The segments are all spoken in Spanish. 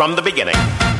from the beginning.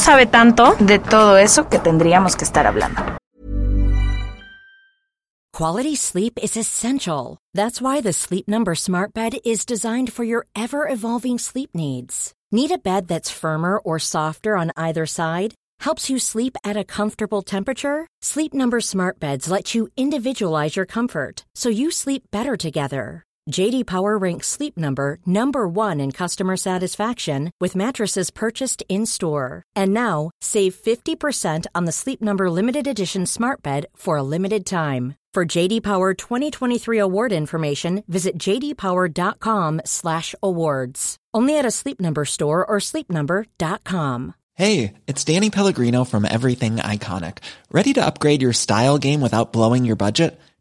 sabe tanto. de todo eso que tendríamos que estar hablando. Quality sleep is essential. That's why the Sleep Number Smart Bed is designed for your ever evolving sleep needs. Need a bed that's firmer or softer on either side? Helps you sleep at a comfortable temperature? Sleep Number Smart Beds let you individualize your comfort so you sleep better together. JD Power ranks Sleep Number number 1 in customer satisfaction with mattresses purchased in-store. And now, save 50% on the Sleep Number limited edition Smart Bed for a limited time. For JD Power 2023 award information, visit jdpower.com/awards. Only at a Sleep Number store or sleepnumber.com. Hey, it's Danny Pellegrino from Everything Iconic. Ready to upgrade your style game without blowing your budget?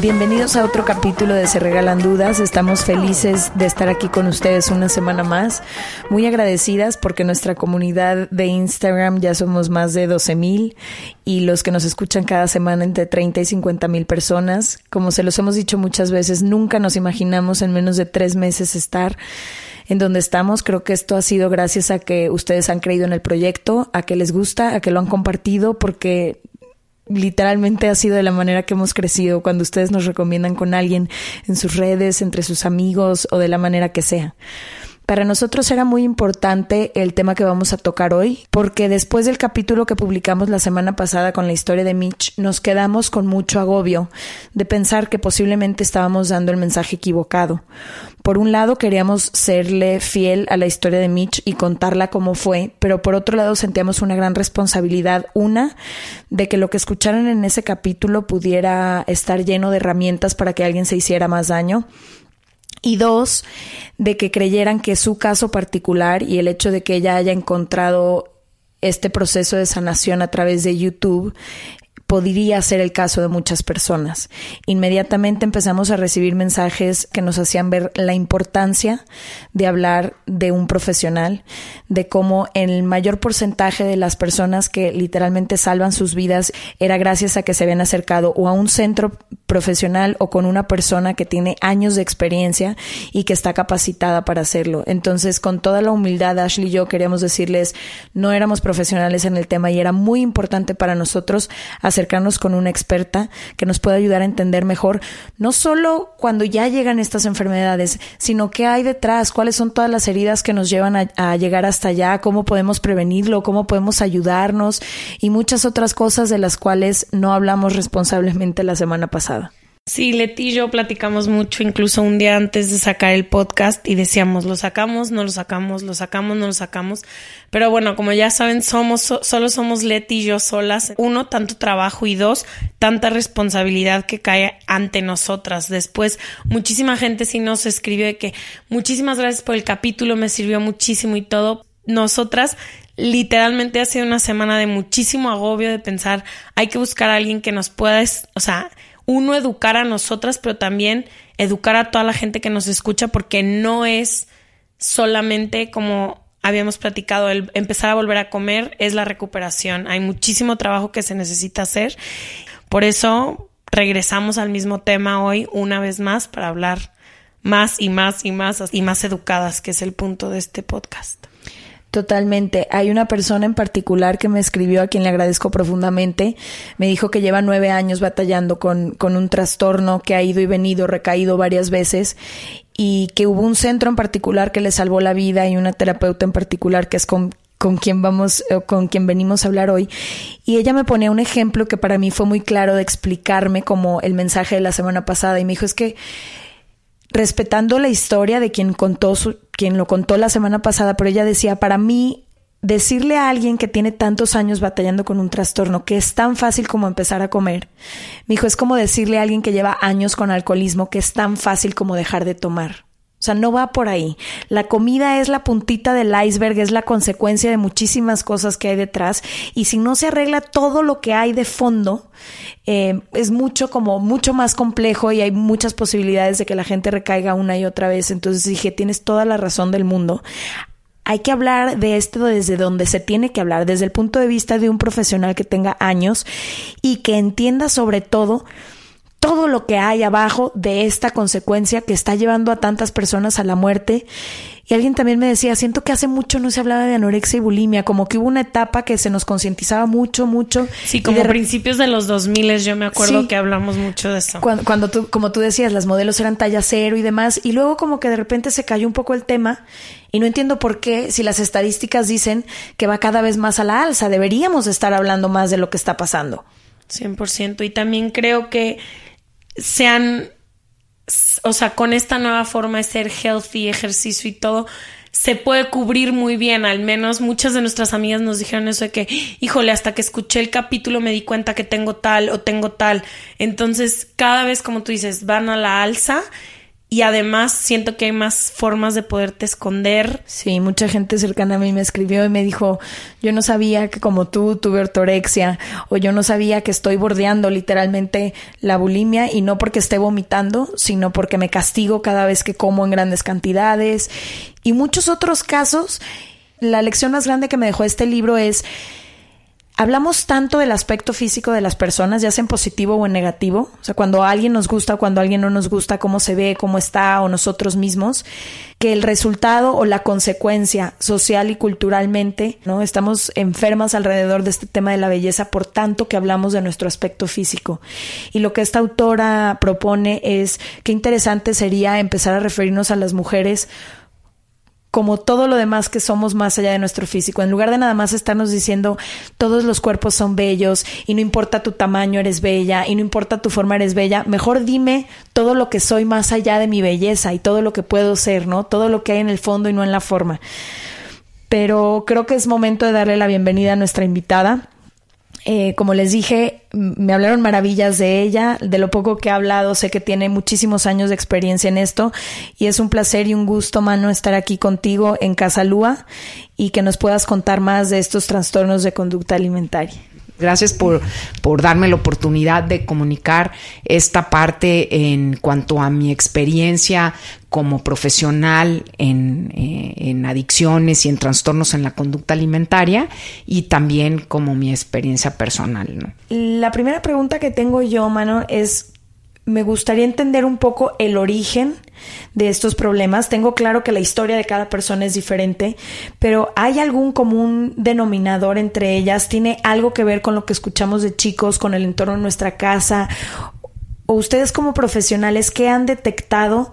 Bienvenidos a otro capítulo de Se Regalan Dudas. Estamos felices de estar aquí con ustedes una semana más. Muy agradecidas porque nuestra comunidad de Instagram ya somos más de 12 mil y los que nos escuchan cada semana entre 30 y 50 mil personas. Como se los hemos dicho muchas veces, nunca nos imaginamos en menos de tres meses estar en donde estamos. Creo que esto ha sido gracias a que ustedes han creído en el proyecto, a que les gusta, a que lo han compartido, porque literalmente ha sido de la manera que hemos crecido cuando ustedes nos recomiendan con alguien en sus redes, entre sus amigos o de la manera que sea. Para nosotros era muy importante el tema que vamos a tocar hoy, porque después del capítulo que publicamos la semana pasada con la historia de Mitch, nos quedamos con mucho agobio de pensar que posiblemente estábamos dando el mensaje equivocado. Por un lado queríamos serle fiel a la historia de Mitch y contarla como fue, pero por otro lado sentíamos una gran responsabilidad, una, de que lo que escucharan en ese capítulo pudiera estar lleno de herramientas para que alguien se hiciera más daño, y dos, de que creyeran que su caso particular y el hecho de que ella haya encontrado este proceso de sanación a través de YouTube podría ser el caso de muchas personas. Inmediatamente empezamos a recibir mensajes que nos hacían ver la importancia de hablar de un profesional, de cómo el mayor porcentaje de las personas que literalmente salvan sus vidas era gracias a que se habían acercado o a un centro profesional o con una persona que tiene años de experiencia y que está capacitada para hacerlo. Entonces, con toda la humildad, Ashley y yo queríamos decirles, no éramos profesionales en el tema y era muy importante para nosotros acercarnos con una experta que nos pueda ayudar a entender mejor, no solo cuando ya llegan estas enfermedades, sino qué hay detrás, cuáles son todas las heridas que nos llevan a, a llegar hasta allá, cómo podemos prevenirlo, cómo podemos ayudarnos y muchas otras cosas de las cuales no hablamos responsablemente la semana pasada. Sí, Leti y yo platicamos mucho, incluso un día antes de sacar el podcast y decíamos, lo sacamos, no lo sacamos, lo sacamos, no lo sacamos. Pero bueno, como ya saben, somos, so- solo somos Leti y yo solas. Uno, tanto trabajo y dos, tanta responsabilidad que cae ante nosotras. Después, muchísima gente sí nos escribió de que muchísimas gracias por el capítulo, me sirvió muchísimo y todo. Nosotras literalmente ha sido una semana de muchísimo agobio de pensar, hay que buscar a alguien que nos pueda, o sea, uno educar a nosotras, pero también educar a toda la gente que nos escucha, porque no es solamente como habíamos platicado, el empezar a volver a comer es la recuperación. Hay muchísimo trabajo que se necesita hacer. Por eso regresamos al mismo tema hoy una vez más para hablar más y más y más y más educadas, que es el punto de este podcast. Totalmente. Hay una persona en particular que me escribió a quien le agradezco profundamente. Me dijo que lleva nueve años batallando con, con un trastorno que ha ido y venido, recaído varias veces y que hubo un centro en particular que le salvó la vida y una terapeuta en particular que es con, con quien vamos, con quien venimos a hablar hoy. Y ella me ponía un ejemplo que para mí fue muy claro de explicarme como el mensaje de la semana pasada y me dijo es que respetando la historia de quien contó su, quien lo contó la semana pasada, pero ella decía, para mí decirle a alguien que tiene tantos años batallando con un trastorno que es tan fácil como empezar a comer, me dijo, es como decirle a alguien que lleva años con alcoholismo que es tan fácil como dejar de tomar. O sea, no va por ahí. La comida es la puntita del iceberg, es la consecuencia de muchísimas cosas que hay detrás. Y si no se arregla todo lo que hay de fondo, eh, es mucho como mucho más complejo y hay muchas posibilidades de que la gente recaiga una y otra vez. Entonces dije, tienes toda la razón del mundo. Hay que hablar de esto desde donde se tiene que hablar, desde el punto de vista de un profesional que tenga años y que entienda sobre todo todo lo que hay abajo de esta consecuencia que está llevando a tantas personas a la muerte. Y alguien también me decía, siento que hace mucho no se hablaba de anorexia y bulimia, como que hubo una etapa que se nos concientizaba mucho, mucho. Sí, como de principios de los 2000 yo me acuerdo que hablamos mucho de eso. Cuando, cuando tú, como tú decías, las modelos eran talla cero y demás, y luego como que de repente se cayó un poco el tema y no entiendo por qué, si las estadísticas dicen que va cada vez más a la alza, deberíamos estar hablando más de lo que está pasando. 100%. Y también creo que sean, o sea, con esta nueva forma de ser healthy, ejercicio y todo, se puede cubrir muy bien. Al menos muchas de nuestras amigas nos dijeron eso de que, híjole, hasta que escuché el capítulo me di cuenta que tengo tal o tengo tal. Entonces, cada vez, como tú dices, van a la alza y además siento que hay más formas de poderte esconder. Sí, mucha gente cercana a mí me escribió y me dijo, yo no sabía que como tú tuve ortorexia o yo no sabía que estoy bordeando literalmente la bulimia y no porque esté vomitando, sino porque me castigo cada vez que como en grandes cantidades y muchos otros casos. La lección más grande que me dejó este libro es hablamos tanto del aspecto físico de las personas, ya sea en positivo o en negativo, o sea, cuando alguien nos gusta, cuando alguien no nos gusta, cómo se ve, cómo está o nosotros mismos, que el resultado o la consecuencia social y culturalmente, ¿no? Estamos enfermas alrededor de este tema de la belleza por tanto que hablamos de nuestro aspecto físico. Y lo que esta autora propone es qué interesante sería empezar a referirnos a las mujeres como todo lo demás que somos más allá de nuestro físico. En lugar de nada más estarnos diciendo todos los cuerpos son bellos y no importa tu tamaño eres bella y no importa tu forma eres bella, mejor dime todo lo que soy más allá de mi belleza y todo lo que puedo ser, ¿no? Todo lo que hay en el fondo y no en la forma. Pero creo que es momento de darle la bienvenida a nuestra invitada. Eh, como les dije, me hablaron maravillas de ella, de lo poco que ha hablado, sé que tiene muchísimos años de experiencia en esto y es un placer y un gusto, mano, estar aquí contigo en Casa Lua y que nos puedas contar más de estos trastornos de conducta alimentaria. Gracias por, por darme la oportunidad de comunicar esta parte en cuanto a mi experiencia como profesional en, eh, en, adicciones y en trastornos en la conducta alimentaria y también como mi experiencia personal. La primera pregunta que tengo yo, mano, es me gustaría entender un poco el origen de estos problemas. Tengo claro que la historia de cada persona es diferente, pero ¿hay algún común denominador entre ellas? ¿Tiene algo que ver con lo que escuchamos de chicos, con el entorno de nuestra casa? ¿O ustedes como profesionales qué han detectado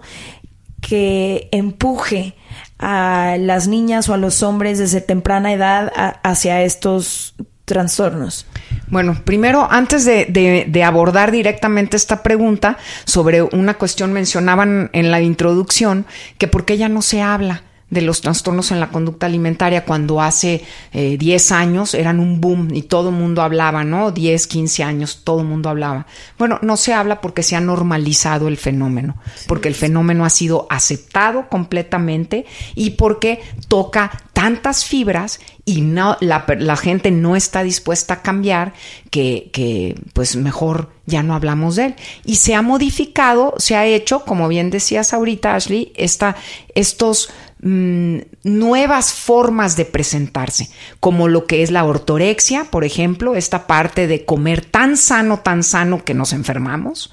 que empuje a las niñas o a los hombres desde temprana edad hacia estos trastornos? Bueno, primero, antes de, abordar directamente esta pregunta sobre una cuestión, mencionaban en la introducción que por qué ya no se habla de los trastornos en la conducta alimentaria cuando hace 10 eh, años eran un boom y todo el mundo hablaba, ¿no? 10, 15 años, todo el mundo hablaba. Bueno, no se habla porque se ha normalizado el fenómeno, porque el fenómeno ha sido aceptado completamente y porque toca tantas fibras y no, la, la gente no está dispuesta a cambiar que, que, pues mejor ya no hablamos de él. Y se ha modificado, se ha hecho, como bien decías ahorita, Ashley, esta, estos Mm, nuevas formas de presentarse, como lo que es la ortorexia, por ejemplo, esta parte de comer tan sano, tan sano que nos enfermamos.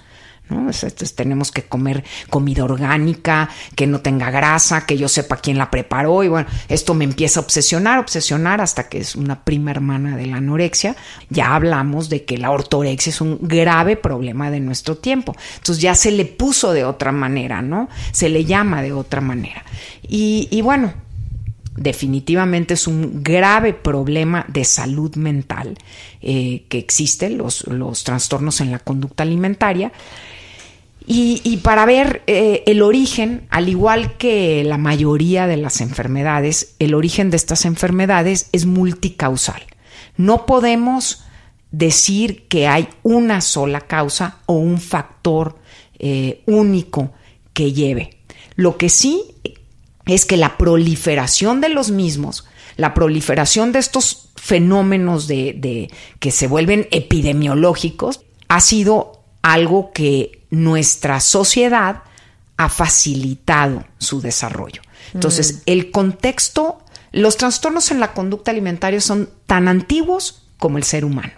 Entonces, tenemos que comer comida orgánica, que no tenga grasa, que yo sepa quién la preparó y bueno, esto me empieza a obsesionar, obsesionar hasta que es una prima hermana de la anorexia. Ya hablamos de que la ortorexia es un grave problema de nuestro tiempo. Entonces ya se le puso de otra manera, ¿no? Se le llama de otra manera. Y, y bueno, definitivamente es un grave problema de salud mental eh, que existe, los, los trastornos en la conducta alimentaria. Y, para ver eh, el origen, al igual que la mayoría de las enfermedades, el origen de estas enfermedades es multicausal. No podemos decir que hay una sola causa o un factor eh, único que lleve. Lo que sí es que la proliferación de los mismos, la proliferación de estos fenómenos de, de que se vuelven epidemiológicos, ha sido algo que nuestra sociedad ha facilitado su desarrollo. Entonces, mm. el contexto, los trastornos en la conducta alimentaria son tan antiguos como el ser humano.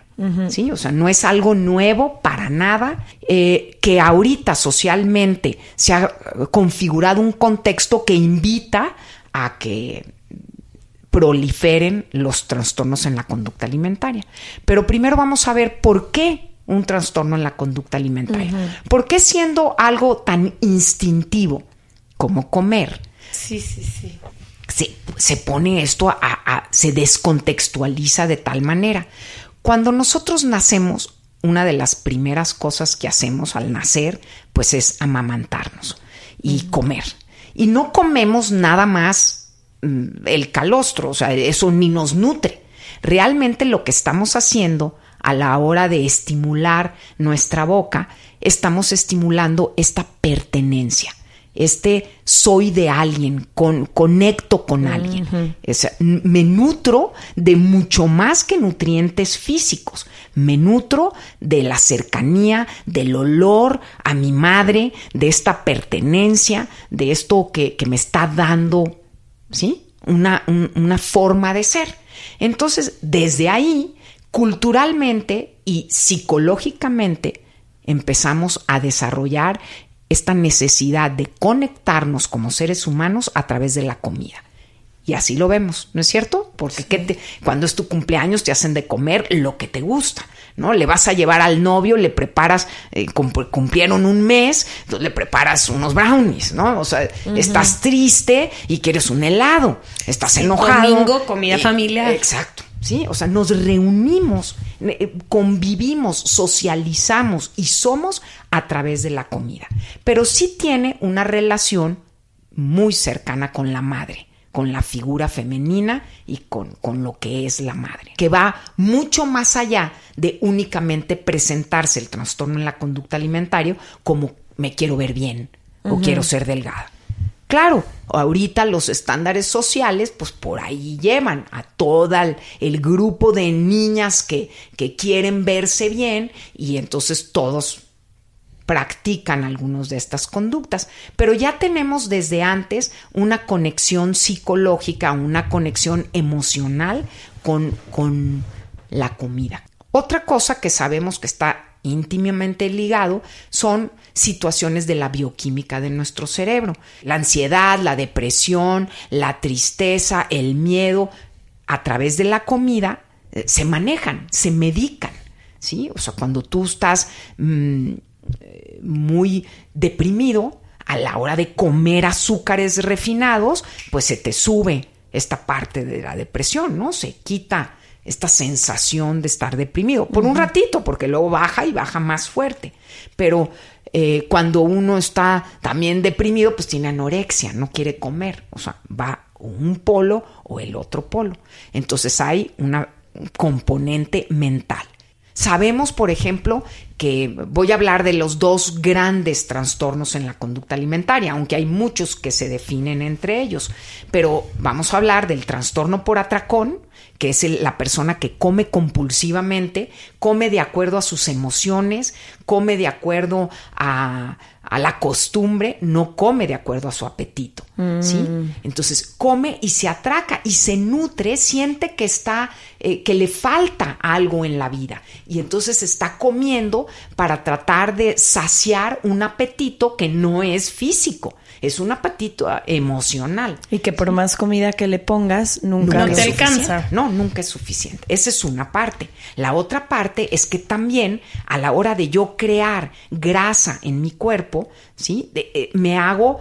¿Sí? O sea, no es algo nuevo para nada, eh, que ahorita socialmente se ha configurado un contexto que invita a que proliferen los trastornos en la conducta alimentaria. Pero primero vamos a ver por qué un trastorno en la conducta alimentaria. ¿Por qué siendo algo tan instintivo como comer? Sí, sí, sí. Se, pone esto a, se descontextualiza de tal manera. Cuando nosotros nacemos, una de las primeras cosas que hacemos al nacer, pues es amamantarnos y comer. Y no comemos nada más mm, el calostro, o sea, eso ni nos nutre. Realmente lo que estamos haciendo a la hora de estimular nuestra boca, estamos estimulando esta pertenencia, este soy de alguien, con, conecto con alguien. me nutro de mucho más que nutrientes físicos. Me nutro de la cercanía, del olor a mi madre, de esta pertenencia, de esto que, me está dando, ¿sí? Una, una forma de ser. Entonces, desde ahí culturalmente y psicológicamente empezamos a desarrollar esta necesidad de conectarnos como seres humanos a través de la comida. Y así lo vemos, ¿no es cierto? Porque cuando es tu cumpleaños te hacen de comer lo que te gusta, ¿no? Le vas a llevar al novio, le preparas, eh, cumplieron un mes, entonces le preparas unos brownies, ¿no? O sea, estás triste y quieres un helado, estás enojado. Domingo, comida familiar. Exacto. ¿Sí? O sea, nos reunimos, eh, convivimos, socializamos y somos a través de la comida. Pero sí tiene una relación muy cercana con la madre, con la figura femenina y con, con lo que es la madre, que va mucho más allá de únicamente presentarse el trastorno en la conducta alimentaria como me quiero ver bien o quiero ser delgada Claro, ahorita los estándares sociales, pues por ahí llevan a todo el, grupo de niñas que, que quieren verse bien y entonces todos practican algunas de estas conductas, pero ya tenemos desde antes una conexión psicológica, una conexión emocional con, con la comida. Otra cosa que sabemos que está íntimamente ligado son situaciones de la bioquímica de nuestro cerebro. La ansiedad, la depresión, la tristeza, el miedo, a través de la comida eh, se manejan, se medican. ¿sí? O sea, cuando tú estás mm, muy deprimido, a la hora de comer azúcares refinados, pues se te sube esta parte de la depresión, ¿no? Se quita esta sensación de estar deprimido por un ratito, porque luego baja y baja más fuerte. Pero eh, cuando uno está también deprimido, pues tiene anorexia, no quiere comer, o sea, va un polo o el otro polo. Entonces hay una componente mental. Sabemos, por ejemplo, que voy a hablar de los dos grandes trastornos en la conducta alimentaria, aunque hay muchos que se definen entre ellos, pero vamos a hablar del trastorno por atracón, que es la persona que come compulsivamente, come de acuerdo a sus emociones, come de acuerdo a, a la costumbre, no come de acuerdo a su apetito, ¿sí? Mm. Entonces come y se atraca y se nutre, siente que está, eh, que le falta algo en la vida y entonces está comiendo para tratar de saciar un apetito que no es físico, es un apetito ah, emocional. Y que por más comida que le pongas, nunca, No es te alcanza. suficiente. No, nunca es suficiente. Esa es una parte. La otra parte es que también a la hora de yo crear grasa en mi cuerpo, ¿sí? De- eh, me hago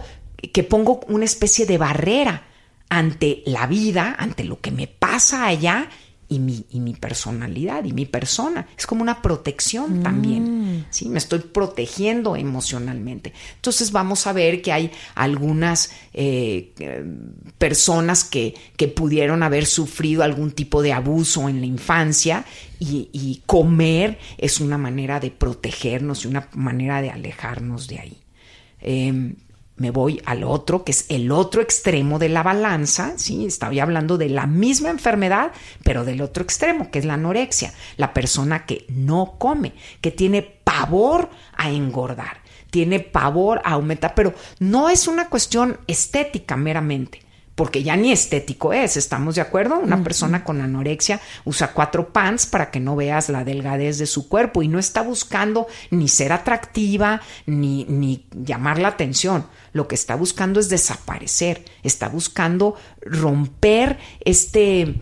que pongo una especie de barrera ante la vida, ante lo que me pasa allá y mi, y mi personalidad y mi persona. Es como una protección también. ¿sí? Me estoy protegiendo emocionalmente. Entonces vamos a ver que hay algunas eh, eh, personas que, que pudieron haber sufrido algún tipo de abuso en la infancia y, y comer es una manera de protegernos y una manera de alejarnos de ahí. Eh, me voy al otro, que es el otro extremo de la balanza, ¿sí? Estaba hablando de la misma enfermedad, pero del otro extremo, que es la anorexia. La persona que no come, que tiene pavor a engordar, tiene pavor a aumentar, pero no es una cuestión estética meramente. Porque ya ni estético es, ¿estamos de acuerdo? Una persona con anorexia usa cuatro pants para que no veas la delgadez de su cuerpo y no está buscando ni ser atractiva ni, ni llamar la atención. Lo que está buscando es desaparecer, está buscando romper este,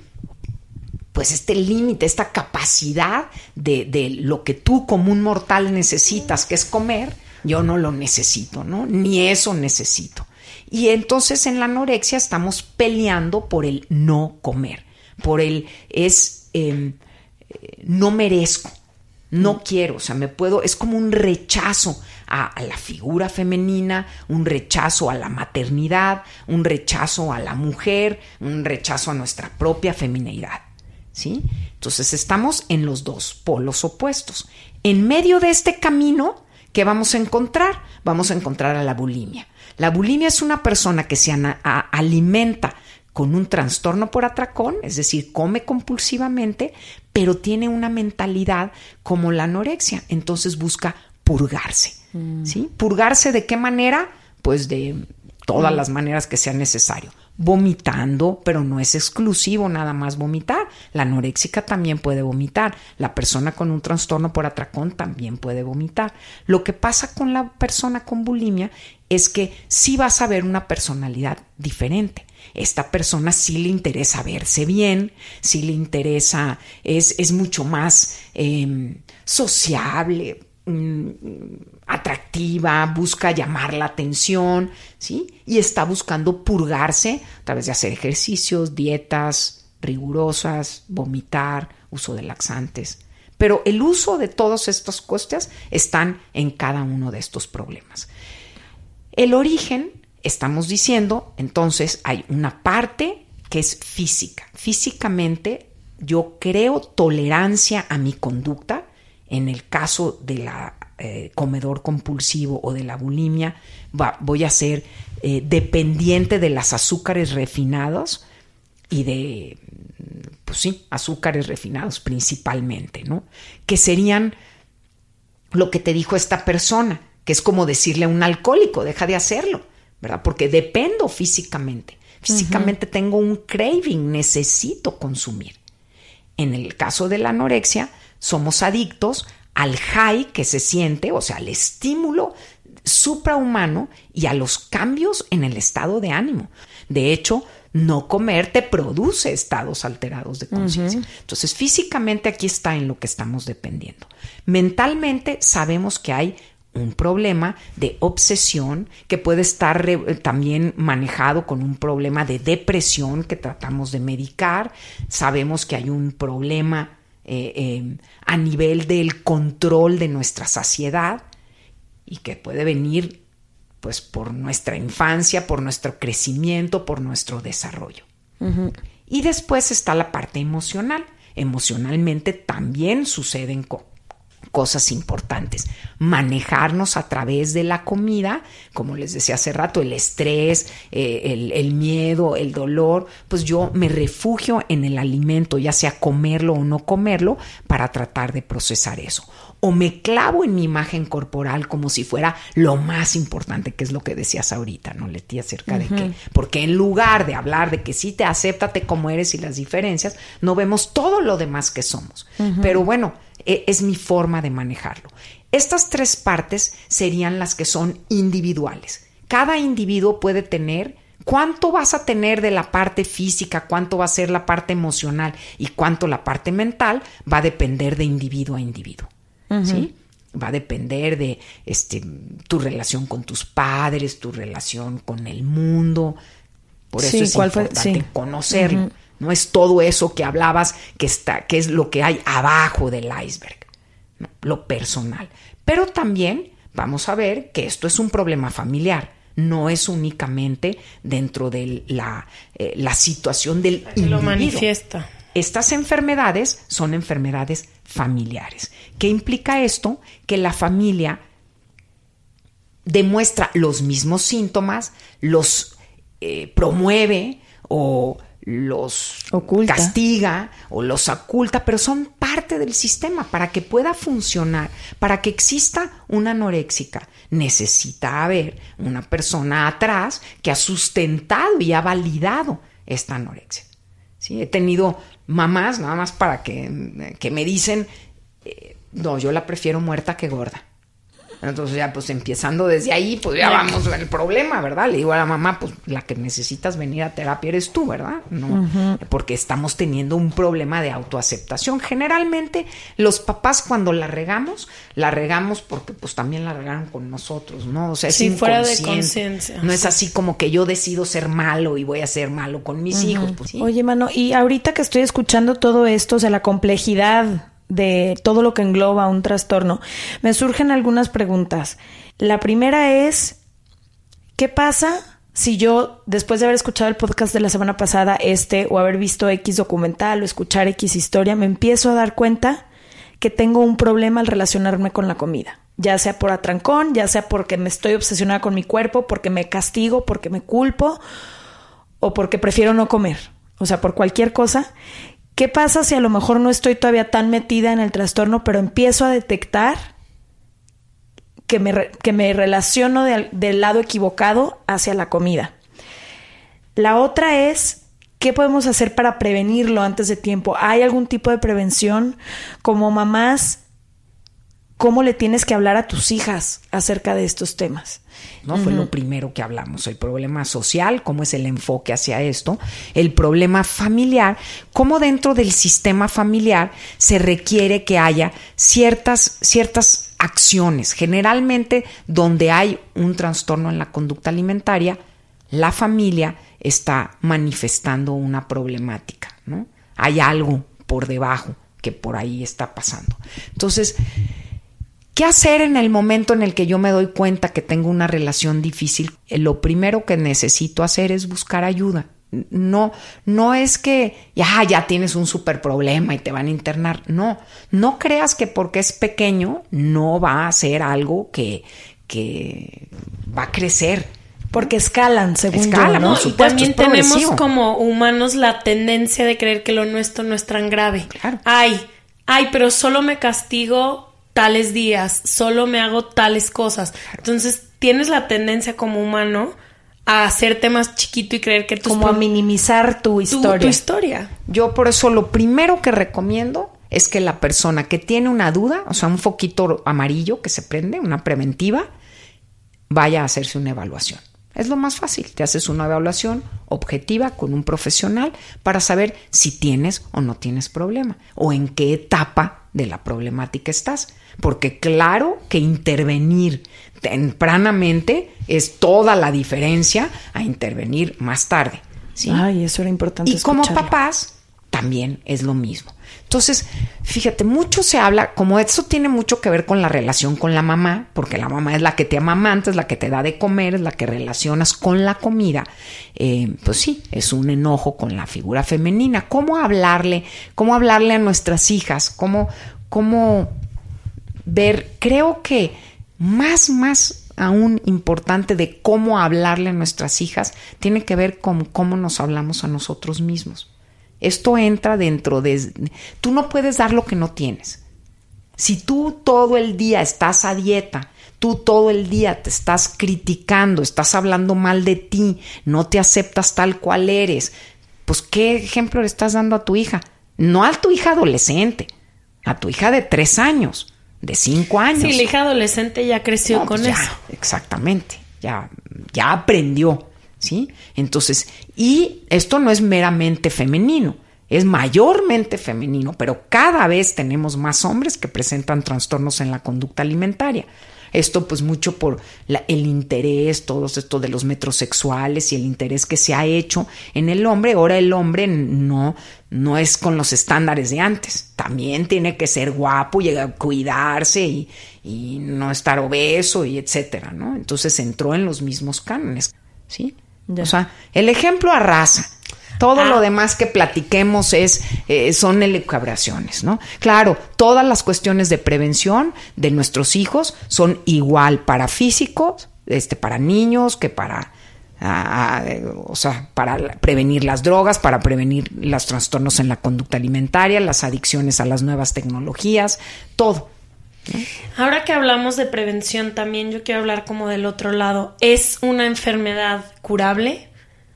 pues este límite, esta capacidad de, de lo que tú como un mortal necesitas, que es comer, yo no lo necesito, ¿no? Ni eso necesito. Y entonces en la anorexia estamos peleando por el no comer, por el es eh, eh, no merezco, no quiero, o sea, me puedo, es como un rechazo a, la figura femenina, un rechazo a la maternidad, un rechazo a la mujer, un rechazo a nuestra propia feminidad. ¿Sí? Entonces estamos en los dos polos opuestos. En medio de este camino, ¿qué vamos a encontrar? Vamos a encontrar a la bulimia. La bulimia es una persona que se alimenta con un trastorno por atracón, es decir, come compulsivamente, pero tiene una mentalidad como la anorexia, entonces busca purgarse. Mm. ¿sí? ¿Purgarse de qué manera? Pues de todas mm. las maneras que sea necesario. Vomitando, pero no es exclusivo nada más vomitar. La anoréxica también puede vomitar. La persona con un trastorno por atracón también puede vomitar. Lo que pasa con la persona con bulimia es que sí vas a ver una personalidad diferente. Esta persona sí le interesa verse bien, sí le interesa, es, es mucho más eh, sociable, mm, atractiva, busca llamar la atención, ¿sí? Y está buscando purgarse a través de hacer ejercicios, dietas rigurosas, vomitar, uso de laxantes. Pero el uso de todas estas cosas están en cada uno de estos problemas. El origen, estamos diciendo, entonces hay una parte que es física. Físicamente yo creo tolerancia a mi conducta. En el caso de la eh, comedor compulsivo o de la bulimia, va, voy a ser eh, dependiente de las azúcares refinados y de, pues sí, azúcares refinados principalmente, ¿no? Que serían lo que te dijo esta persona, que es como decirle a un alcohólico, deja de hacerlo, ¿verdad? Porque dependo físicamente. Físicamente uh -huh. tengo un craving, necesito consumir. En el caso de la anorexia, somos adictos al high que se siente, o sea, al estímulo suprahumano y a los cambios en el estado de ánimo. De hecho, no comer te produce estados alterados de conciencia. Uh -huh. Entonces, físicamente aquí está en lo que estamos dependiendo. Mentalmente sabemos que hay un problema de obsesión que puede estar también manejado con un problema de depresión que tratamos de medicar. Sabemos que hay un problema eh, eh, a nivel del control de nuestra saciedad y que puede venir pues por nuestra infancia, por nuestro crecimiento, por nuestro desarrollo. Uh -huh. Y después está la parte emocional. Emocionalmente también suceden cosas importantes. Manejarnos a través de la comida, como les decía hace rato, el estrés, eh, el, el, miedo, el dolor, pues yo me refugio en el alimento, ya sea comerlo o no comerlo, para tratar de procesar eso. O me clavo en mi imagen corporal como si fuera lo más importante, que es lo que decías ahorita, ¿no, Leti? Acerca de que, porque en lugar de hablar de que sí te acéptate como eres y las diferencias, no vemos todo lo demás que somos. Pero bueno, es mi forma de manejarlo. Estas tres partes serían las que son individuales. Cada individuo puede tener cuánto vas a tener de la parte física, cuánto va a ser la parte emocional y cuánto la parte mental va a depender de individuo a individuo. ¿Sí? Va a depender de este, tu relación con tus padres, tu relación con el mundo. Por eso es importante conocerlo. No es todo eso que hablabas que está, que es lo que hay abajo del iceberg, lo personal. Pero también vamos a ver que esto es un problema familiar. No es únicamente dentro de la, eh, la situación del individuo. Lo manifiesta. Estas enfermedades son enfermedades familiares. ¿Qué implica esto? Que la familia demuestra los mismos síntomas, los eh, promueve o los castiga o los oculta, pero son parte del sistema para que pueda funcionar, para que exista una anoréxica. Necesita haber una persona atrás que ha sustentado y ha validado esta anorexia. ¿Sí? He tenido mamás, nada más para que, que me dicen, eh, no, yo la prefiero muerta que gorda. Entonces ya pues empezando desde ahí, pues ya vamos el problema, ¿verdad? Le digo a la mamá, pues la que necesitas venir a terapia eres tú, ¿verdad? No, porque estamos teniendo un problema de autoaceptación. Generalmente los papás cuando la regamos, la regamos porque pues también la regaron con nosotros, ¿no? O sea, es sí, fuera de conciencia. No es así como que yo decido ser malo y voy a ser malo con mis hijos. Pues, Oye, mano, y ahorita que estoy escuchando todo esto, o sea, la complejidad de todo lo que engloba un trastorno, me surgen algunas preguntas. La primera es, ¿qué pasa si yo, después de haber escuchado el podcast de la semana pasada, este, o haber visto X documental o escuchar X historia, me empiezo a dar cuenta que tengo un problema al relacionarme con la comida? Ya sea por atrancón, ya sea porque me estoy obsesionada con mi cuerpo, porque me castigo, porque me culpo, o porque prefiero no comer. O sea, por cualquier cosa. ¿Qué pasa si a lo mejor no estoy todavía tan metida en el trastorno, pero empiezo a detectar que me, que me relaciono del lado equivocado hacia la comida? La otra es, ¿qué podemos hacer para prevenirlo antes de tiempo? ¿Hay algún tipo de prevención? Como mamás, ¿cómo le tienes que hablar a tus hijas acerca de estos temas? ¿No? Fue lo primero que hablamos. El problema social, cómo es el enfoque hacia esto. El problema familiar, cómo dentro del sistema familiar se requiere que haya ciertas, ciertas acciones. Generalmente, donde hay un trastorno en la conducta alimentaria, la familia está manifestando una problemática, ¿no? Hay algo por debajo que por ahí está pasando. Entonces, ¿Qué hacer en el momento en el que yo me doy cuenta que tengo una relación difícil? Eh, lo primero que necesito hacer es buscar ayuda. No, no es que ya, ya tienes un super problema y te van a internar. No, no creas que porque es pequeño no va a ser algo que, que va a crecer. Porque escalan, según escalan, ¿no? y también tenemos como humanos la tendencia de creer que lo nuestro no es tan grave. Claro. Ay, ay, pero solo me castigo tales días, solo me hago tales cosas. Entonces tienes la tendencia como humano a hacerte más chiquito y creer que tú... Como a minimizar tu historia. Tu, historia. Yo por eso lo primero que recomiendo es que la persona que tiene una duda, o sea, un foquito amarillo que se prende, una preventiva, vaya a hacerse una evaluación. Es lo más fácil. Te haces una evaluación objetiva con un profesional para saber si tienes o no tienes problema o en qué etapa de la problemática estás. Porque claro que intervenir tempranamente es toda la diferencia a intervenir más tarde. ¿sí? Ay, eso era importante. Y como papás también es lo mismo. Entonces, fíjate, mucho se habla, como eso tiene mucho que ver con la relación con la mamá, porque la mamá es la que te amamanta, es la que te da de comer, es la que relacionas con la comida. Eh, pues sí, es un enojo con la figura femenina. ¿Cómo hablarle? ¿Cómo hablarle a nuestras hijas? ¿Cómo, cómo ver, creo que más, más aún importante de cómo hablarle a nuestras hijas tiene que ver con cómo nos hablamos a nosotros mismos. Esto entra dentro de... Tú no puedes dar lo que no tienes. Si tú todo el día estás a dieta, tú todo el día te estás criticando, estás hablando mal de ti, no te aceptas tal cual eres, pues ¿qué ejemplo le estás dando a tu hija? No a tu hija adolescente, a tu hija de tres años de cinco años. Sí, la hija adolescente ya creció con pues eso. Exactamente, ya, ya aprendió, ¿sí? Entonces, y esto no es meramente femenino, es mayormente femenino, pero cada vez tenemos más hombres que presentan trastornos en la conducta alimentaria. Esto pues mucho por el interés, todo esto de los metrosexuales y el interés que se ha hecho en el hombre. Ahora el hombre no, no es con los estándares de antes. También tiene que ser guapo y cuidarse y, y no estar obeso y etcétera, ¿no? Entonces entró en los mismos cánones, ¿sí? O sea, el ejemplo arrasa. Todo lo ah. demás que platiquemos es, eh, son elucubraciones, ¿no? Claro, todas las cuestiones de prevención de nuestros hijos son igual para físicos, este, para niños, que para, ah, ah, o sea, para prevenir las drogas, para prevenir los trastornos en la conducta alimentaria, las adicciones a las nuevas tecnologías, todo. Ahora que hablamos de prevención también, yo quiero hablar como del otro lado. ¿Es una enfermedad curable?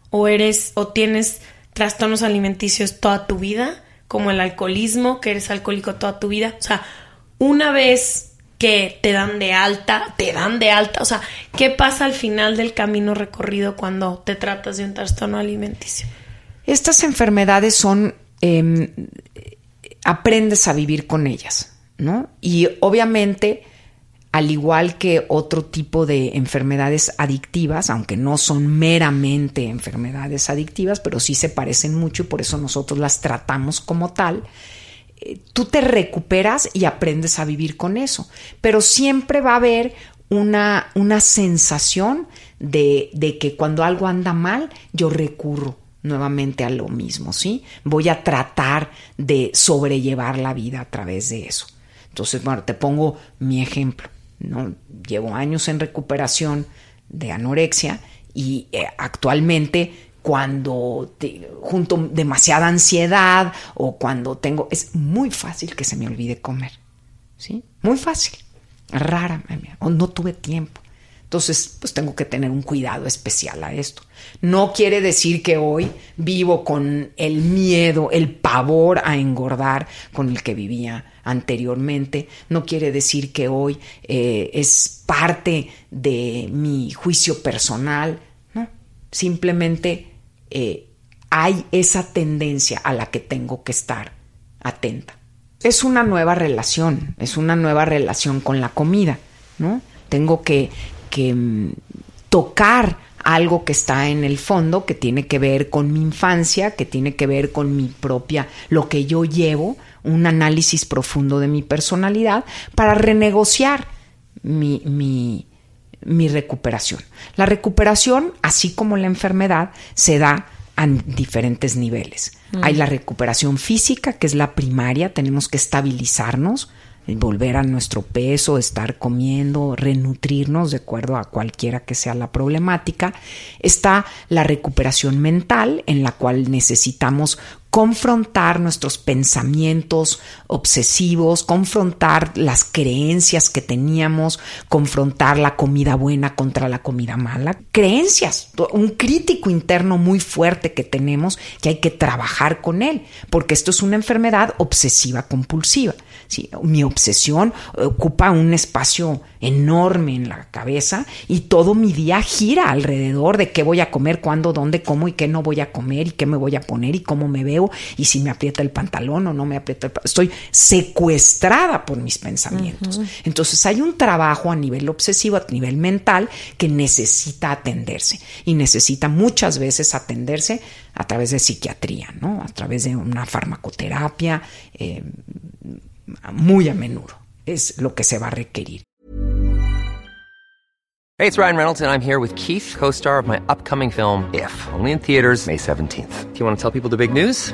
O eres o tienes trastornos alimenticios toda tu vida, como el alcoholismo, que eres alcohólico toda tu vida. O sea, una vez que te dan de alta, te dan de alta. O sea, ¿qué pasa al final del camino recorrido cuando te tratas de un trastorno alimenticio? Estas enfermedades son, em, aprendes a vivir con ellas, ¿no? Y obviamente al igual que otro tipo de enfermedades adictivas, aunque no son meramente enfermedades adictivas, pero sí se parecen mucho y por eso nosotros las tratamos como tal, eh, tú te recuperas y aprendes a vivir con eso. Pero siempre va a haber una, una sensación de, de que cuando algo anda mal, yo recurro nuevamente a lo mismo, ¿sí? Voy a tratar de sobrellevar la vida a través de eso. Entonces, bueno, te pongo mi ejemplo. ¿No? Llevo años en recuperación de anorexia y eh, actualmente cuando junto demasiada ansiedad o cuando tengo, es muy fácil que se me olvide comer, ¿sí? Muy fácil, rara, o no tuve tiempo. Entonces, pues tengo que tener un cuidado especial a esto. No quiere decir que hoy vivo con el miedo, el pavor a engordar con el que vivía anteriormente. No quiere decir que hoy eh, es parte de mi juicio personal. No, simplemente eh, hay esa tendencia a la que tengo que estar atenta. Es una nueva relación, es una nueva relación con la comida, ¿no? Tengo que mm, tocar algo que está en el fondo, que tiene que ver con mi infancia, que tiene que ver con mi propia, lo que yo llevo, un análisis profundo de mi personalidad para renegociar mi, mi, mi recuperación. La recuperación, así como la enfermedad, se da a diferentes niveles. Mm. Hay la recuperación física, que es la primaria, tenemos que estabilizarnos, volver a nuestro peso, estar comiendo, renutrirnos de acuerdo a cualquiera que sea la problemática. Está la recuperación mental, en la cual necesitamos confrontar nuestros pensamientos obsesivos, confrontar las creencias que teníamos, confrontar la comida buena contra la comida mala, creencias, un crítico interno muy fuerte que tenemos que hay que trabajar con él, porque esto es una enfermedad obsesiva compulsiva mi obsesión ocupa un espacio enorme en la cabeza y todo mi día gira alrededor de qué voy a comer, cuándo, dónde, cómo y qué no voy a comer y qué me voy a poner y cómo me veo y si me aprieta el pantalón o no me aprieta el pantalón. Estoy secuestrada por mis pensamientos. Entonces hay un trabajo a nivel obsesivo, a nivel mental, que necesita atenderse y necesita muchas veces atenderse a través de psiquiatría, ¿no? A través de una farmacoterapia. Eh, muy a menudo. Es lo que se va a requerir. Hey, it's Ryan Reynolds and I'm here with Keith, co-star of my upcoming film If, only in theaters May 17th. Do you want to tell people the big news?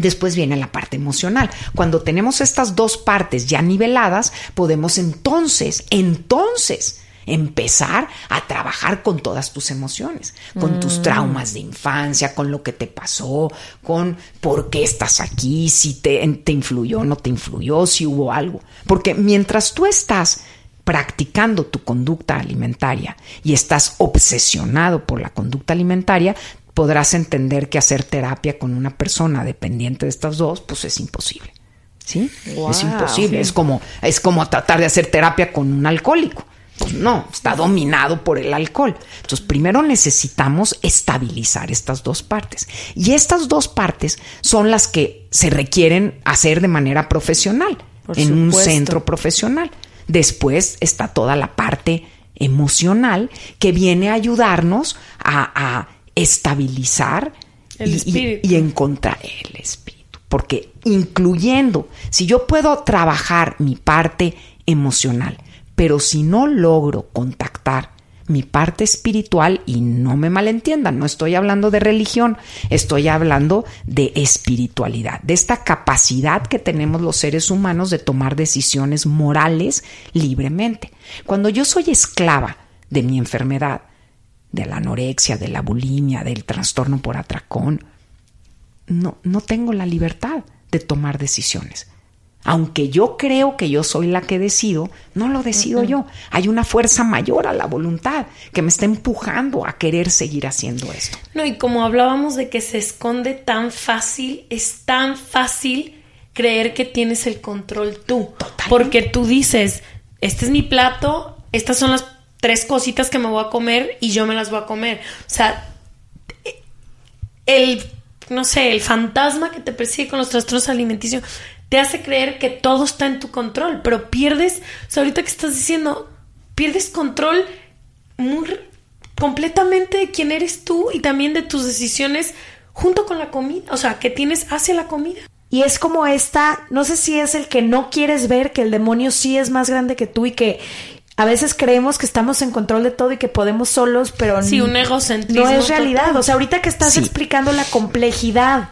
Después viene la parte emocional. Cuando tenemos estas dos partes ya niveladas, podemos entonces, entonces, empezar a trabajar con todas tus emociones, con tus traumas de infancia, con lo que te pasó, con por qué estás aquí, si te, te influyó, no te influyó, si hubo algo. Porque mientras tú estás practicando tu conducta alimentaria y estás obsesionado por la conducta alimentaria, podrás entender que hacer terapia con una persona dependiente de estas dos, pues es imposible. ¿Sí? es imposible. Es como, es como tratar de hacer terapia con un alcohólico. Pues no, está dominado por el alcohol. Entonces, primero necesitamos estabilizar estas dos partes. Y estas dos partes son las que se requieren hacer de manera profesional, en un centro profesional. Después está toda la parte emocional que viene a ayudarnos a, a estabilizar El y- y, encontrar el espíritu. Porque incluyendo, si yo puedo trabajar mi parte emocional, pero si no logro contactar mi parte espiritual, y no me malentiendan, no estoy hablando de religión, estoy hablando de espiritualidad, de esta capacidad que tenemos los seres humanos de tomar decisiones morales libremente. Cuando yo soy esclava de mi enfermedad, de la anorexia, de la bulimia, del trastorno por atracón, no, no tengo la libertad de tomar decisiones. Aunque yo creo que yo soy la que decido, no lo decido yo. Hay una fuerza mayor a la voluntad que me está empujando a querer seguir haciendo esto. No, y como hablábamos de que se esconde tan fácil, es tan fácil creer que tienes el control tú. Totalmente. Porque tú dices, este es mi plato, estas son las tres cositas que me voy a comer y yo me las voy a comer. O sea, el, no sé, el fantasma que te persigue con los trastornos alimenticios te hace creer que todo está en tu control, pero pierdes, o sea, ahorita que estás diciendo, pierdes control muy completamente de quién eres tú y también de tus decisiones junto con la comida, o sea, que tienes hacia la comida. Y es como esta, no sé si es el que no quieres ver, que el demonio sí es más grande que tú y que a veces creemos que estamos en control de todo y que podemos solos, pero sí, un egocentrismo no es realidad. total. O sea, ahorita que estás explicando la complejidad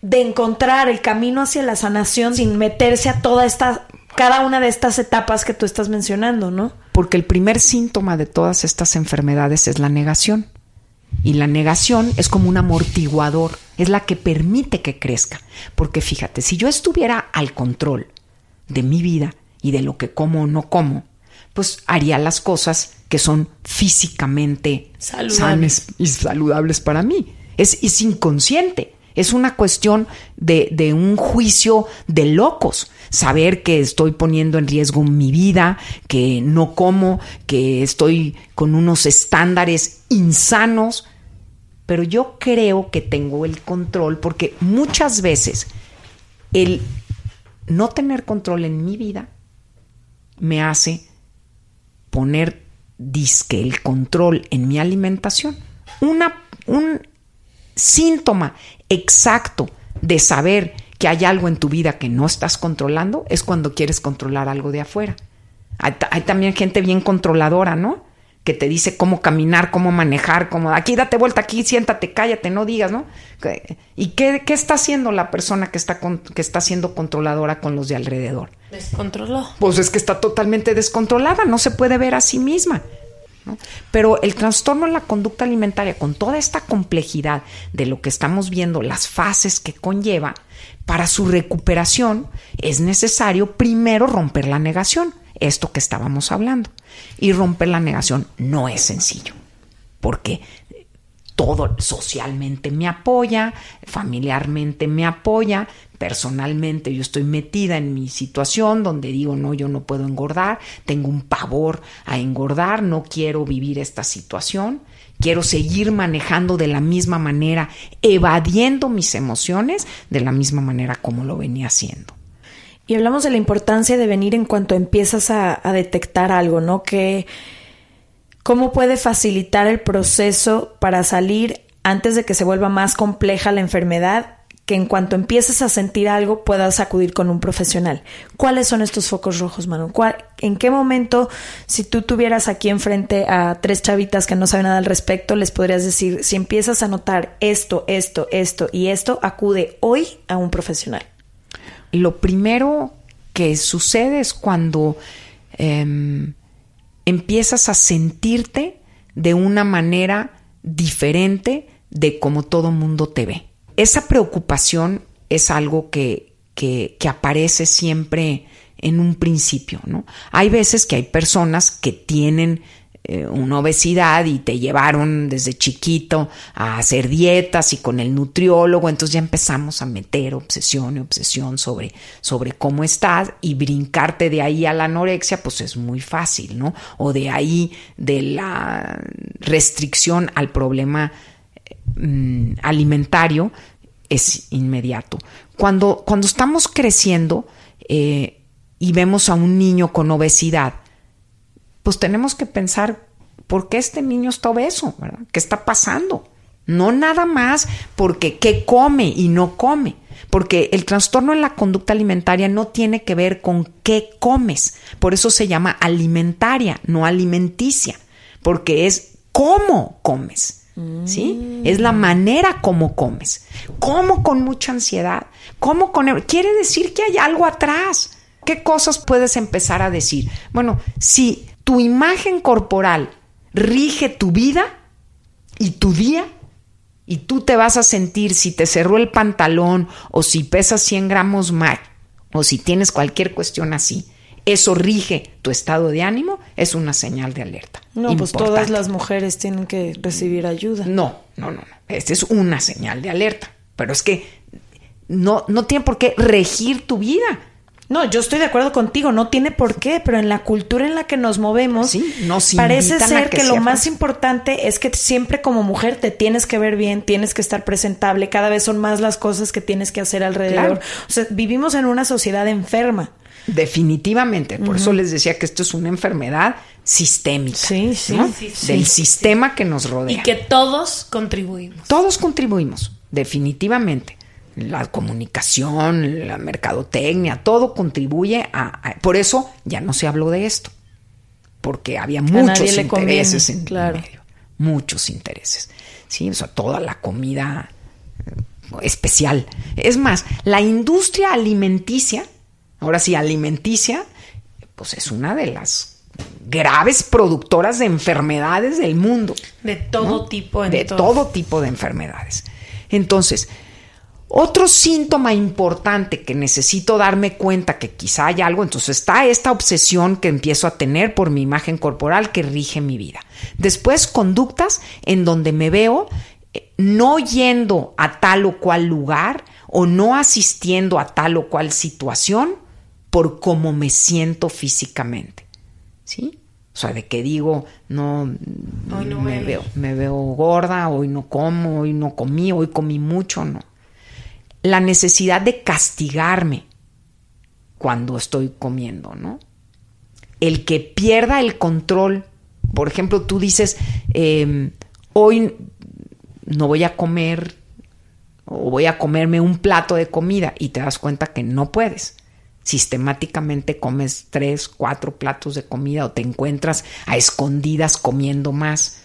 de encontrar el camino hacia la sanación sin meterse a toda esta, cada una de estas etapas que tú estás mencionando, ¿no? Porque el primer síntoma de todas estas enfermedades es la negación. Y la negación es como un amortiguador, es la que permite que crezca. Porque fíjate, si yo estuviera al control de mi vida y de lo que como o no como, pues haría las cosas que son físicamente Saludables. sanas y saludables para mí. Es, es inconsciente. Es una cuestión de, de un juicio de locos. Saber que estoy poniendo en riesgo mi vida, que no como, que estoy con unos estándares insanos. Pero yo creo que tengo el control porque muchas veces el no tener control en mi vida me hace poner disque el control en mi alimentación. Una, un síntoma exacto de saber que hay algo en tu vida que no estás controlando es cuando quieres controlar algo de afuera. Hay, hay también gente bien controladora, ¿no? Que te dice cómo caminar, cómo manejar, cómo aquí date vuelta, aquí siéntate, cállate, no digas, ¿no? ¿Y qué, qué está haciendo la persona que está, con, que está siendo controladora con los de alrededor? Descontroló. Pues es que está totalmente descontrolada, no se puede ver a sí misma. ¿no? Pero el trastorno en la conducta alimentaria, con toda esta complejidad de lo que estamos viendo, las fases que conlleva, para su recuperación es necesario primero romper la negación, esto que estábamos hablando. Y romper la negación no es sencillo, porque todo socialmente me apoya, familiarmente me apoya, personalmente yo estoy metida en mi situación donde digo, no, yo no puedo engordar, tengo un pavor a engordar, no quiero vivir esta situación, quiero seguir manejando de la misma manera, evadiendo mis emociones de la misma manera como lo venía haciendo. Y hablamos de la importancia de venir en cuanto empiezas a, detectar algo, ¿no? Que cómo puede facilitar el proceso para salir antes de que se vuelva más compleja la enfermedad, que en cuanto empieces a sentir algo puedas acudir con un profesional. ¿Cuáles son estos focos rojos, Manu? ¿Cuál- ¿En qué momento, si tú tuvieras aquí enfrente a tres chavitas que no saben nada al respecto, les podrías decir, si empiezas a notar esto, esto, esto y esto, acude hoy a un profesional? Lo primero que sucede es cuando em, empiezas a sentirte de una manera diferente de como todo mundo te ve. Esa preocupación es algo que, que, que aparece siempre en un principio, ¿no? Hay veces que hay personas que tienen eh, una obesidad y te llevaron desde chiquito a hacer dietas y con el nutriólogo, entonces ya empezamos a meter obsesión y obsesión sobre, sobre cómo estás y brincarte de ahí a la anorexia, pues es muy fácil, ¿no? O de ahí de la restricción al problema mm, alimentario es inmediato. Cuando, cuando estamos creciendo eh, y vemos a un niño con obesidad, pues tenemos que pensar por qué este niño está obeso, ¿verdad? ¿Qué está pasando? No nada más porque qué come y no come, porque el trastorno en la conducta alimentaria no tiene que ver con qué comes, por eso se llama alimentaria, no alimenticia, porque es cómo comes. ¿Sí? Es la manera como comes. Como con mucha ansiedad. Como con. Quiere decir que hay algo atrás. ¿Qué cosas puedes empezar a decir? Bueno, si tu imagen corporal rige tu vida y tu día, y tú te vas a sentir si te cerró el pantalón o si pesas 100 gramos más o si tienes cualquier cuestión así, eso rige tu estado de ánimo, es una señal de alerta. No, pues todas las mujeres tienen que recibir ayuda. No, no, no, no. Esta es una señal de alerta. Pero es que no, no tiene por qué regir tu vida. No, yo estoy de acuerdo contigo, no tiene por qué, pero en la cultura en la que nos movemos, Sí, nos parece ser que que, lo más importante es que siempre como mujer te tienes que ver bien, tienes que estar presentable, cada vez son más las cosas que tienes que hacer alrededor. Claro. O sea, vivimos en una sociedad enferma. Definitivamente. Por eso les decía que esto es una enfermedad sistémica. Sí, sí, ¿no? sí, sí, Del sí, sistema que nos rodea. Y que todos contribuimos. Todos contribuimos, definitivamente. La comunicación, la mercadotecnia, todo contribuye a, a- Por eso ya no se habló de esto. porque había muchos intereses conviene, en claro. medio, muchos intereses, sí, o sea, toda la comida eh, especial. Es más, la industria alimenticia, ahora sí, alimenticia, pues es una de las graves productoras de enfermedades del mundo. De todo ¿no? tipo. de todo tipo de enfermedades. Entonces, otro síntoma importante que necesito darme cuenta que quizá hay algo, entonces está esta obsesión que empiezo a tener por mi imagen corporal que rige mi vida. Después, conductas en donde me veo eh, no yendo a tal o cual lugar o no asistiendo a tal o cual situación por cómo me siento físicamente. ¿Sí? O sea, de que digo, no, Hoy no me, veo, me veo gorda, hoy no como, hoy no comí, hoy comí mucho, no. La necesidad de castigarme cuando estoy comiendo, ¿no? El que pierda el control. Por ejemplo, tú dices, eh, hoy no voy a comer o voy a comerme un plato de comida y te das cuenta que no puedes. Sistemáticamente comes tres, cuatro platos de comida o te encuentras a escondidas comiendo más.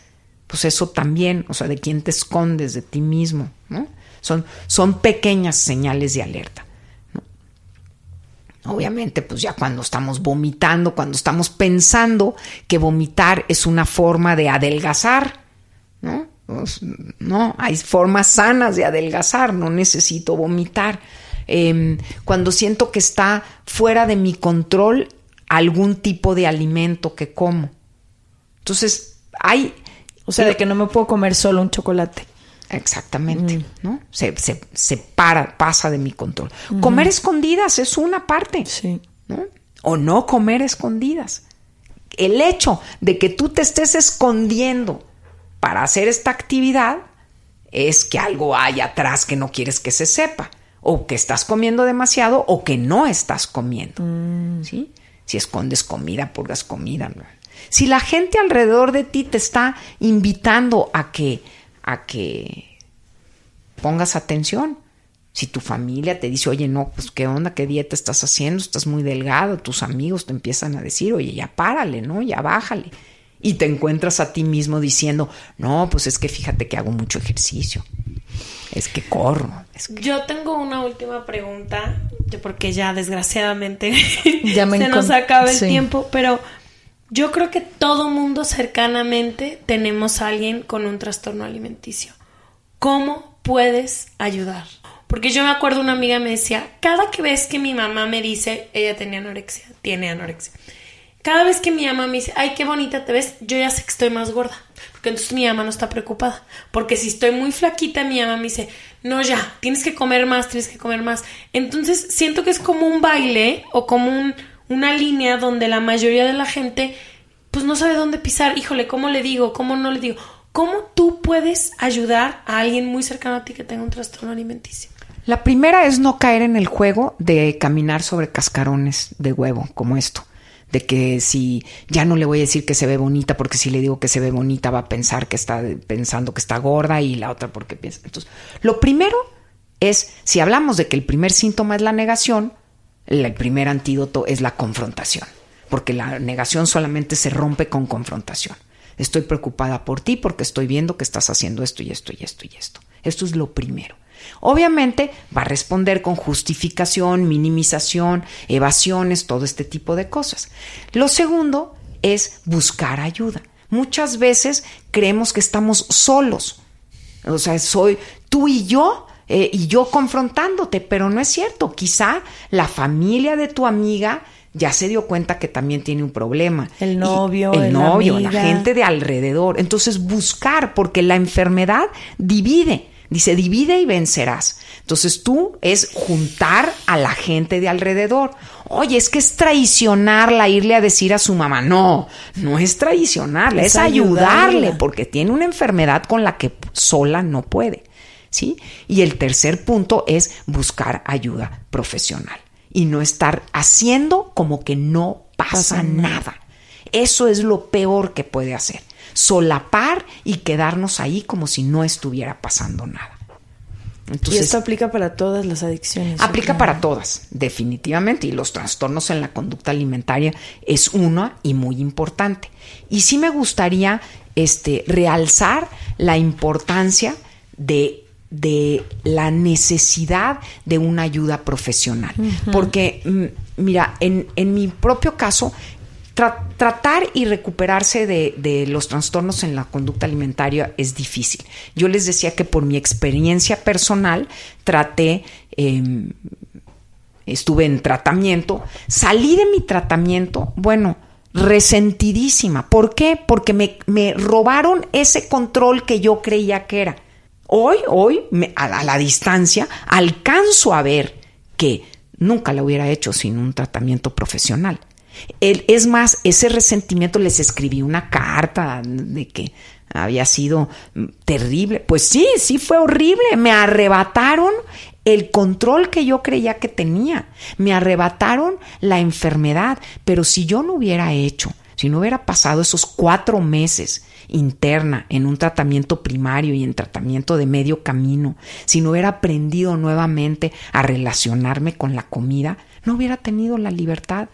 Pues eso también, o sea, de quién te escondes, de ti mismo, ¿no? Son, son pequeñas señales de alerta. ¿no? Obviamente, pues ya cuando estamos vomitando, cuando estamos pensando que vomitar es una forma de adelgazar, ¿no? Pues, no, hay formas sanas de adelgazar, no necesito vomitar. Eh, cuando siento que está fuera de mi control algún tipo de alimento que como. Entonces, hay... O sea, de que no me puedo comer solo un chocolate. Exactamente, Mm. ¿no? Se, se, se para, pasa de mi control. Comer escondidas es una parte, Sí. ¿no? O no comer escondidas. El hecho de que tú te estés escondiendo para hacer esta actividad es que algo hay atrás que no quieres que se sepa. O que estás comiendo demasiado o que no estás comiendo. ¿Sí? Si escondes comida, purgas comida. Si la gente alrededor de ti te está invitando a que, a que pongas atención. Si tu familia te dice, oye, no, pues qué onda, qué dieta estás haciendo, estás muy delgado, tus amigos te empiezan a decir, oye, ya párale, ¿no? Ya bájale. Y te encuentras a ti mismo diciendo, no, pues es que fíjate que hago mucho ejercicio. Es que corro. Es que... Yo tengo una última pregunta, yo porque ya desgraciadamente Ya me se nos acaba el sí. tiempo, pero yo creo que todo mundo cercanamente tenemos a alguien con un trastorno alimenticio. ¿Cómo puedes ayudar? Porque yo me acuerdo una amiga me decía, cada que ves que mi mamá me dice, ella tenía anorexia, tiene anorexia. Cada vez que mi mamá me dice, ay, qué bonita te ves, yo ya sé que estoy más gorda. Porque entonces mi mamá no está preocupada. Porque si estoy muy flaquita, mi mamá me dice, no, ya, tienes que comer más, tienes que comer más. Entonces siento que es como un baile o como un- una línea donde la mayoría de la gente, pues no sabe dónde pisar. Híjole, ¿cómo le digo? ¿Cómo no le digo? ¿Cómo tú puedes ayudar a alguien muy cercano a ti que tenga un trastorno alimenticio? La primera es no caer en el juego de caminar sobre cascarones de huevo, como esto. De que si ya no le voy a decir que se ve bonita, porque si le digo que se ve bonita va a pensar que está pensando que está gorda y la otra porque piensa. Entonces, lo primero es, si hablamos de que el primer síntoma es la negación, el primer antídoto es la confrontación, porque la negación solamente se rompe con confrontación. Estoy preocupada por ti porque estoy viendo que estás haciendo esto y esto y esto y esto. Esto es lo primero. Obviamente va a responder con justificación, minimización, evasiones, todo este tipo de cosas. Lo segundo es buscar ayuda. Muchas veces creemos que estamos solos. O sea, soy tú y yo eh, y yo confrontándote, pero no es cierto. Quizá la familia de tu amiga ya se dio cuenta que también tiene un problema. El Y- novio, el novio, la gente de alrededor. Entonces, buscar, porque la enfermedad divide. Dice, divide y vencerás. Entonces tú es juntar a la gente de alrededor. Oye, es que es traicionarla irle a decir a su mamá. No, no es traicionarla, es, Es ayudarle, ayudarla. porque tiene una enfermedad con la que sola no puede. ¿Sí? Y el tercer punto es buscar ayuda profesional y no estar haciendo como que no pasa, Pasa nada. Eso es lo peor que puede hacer. Solapar y quedarnos ahí como si no estuviera pasando nada. y esto aplica para todas las adicciones. Aplica para todas, definitivamente. Y los trastornos en la conducta alimentaria es uno y muy importante. Y sí me gustaría este, realzar la importancia de, de la necesidad de una ayuda profesional. Porque, mm, mira, en, en mi propio caso, tratar y recuperarse de, los trastornos en la conducta alimentaria es difícil. Yo les decía que por mi experiencia personal traté, em, estuve en tratamiento, salí de mi tratamiento, bueno, resentidísima. ¿Por qué? Porque me, me robaron ese control que yo creía que era. Hoy, hoy, a la distancia, alcanzo a ver que nunca lo hubiera hecho sin un tratamiento profesional es más, ese resentimiento les escribí una carta de que había sido terrible. Pues sí, sí fue horrible. Me arrebataron el control que yo creía que tenía. Me arrebataron la enfermedad. Pero si yo no hubiera hecho, si no hubiera pasado esos cuatro meses interna en un tratamiento primario y en tratamiento de medio camino, si no hubiera aprendido nuevamente a relacionarme con la comida, no hubiera tenido la libertad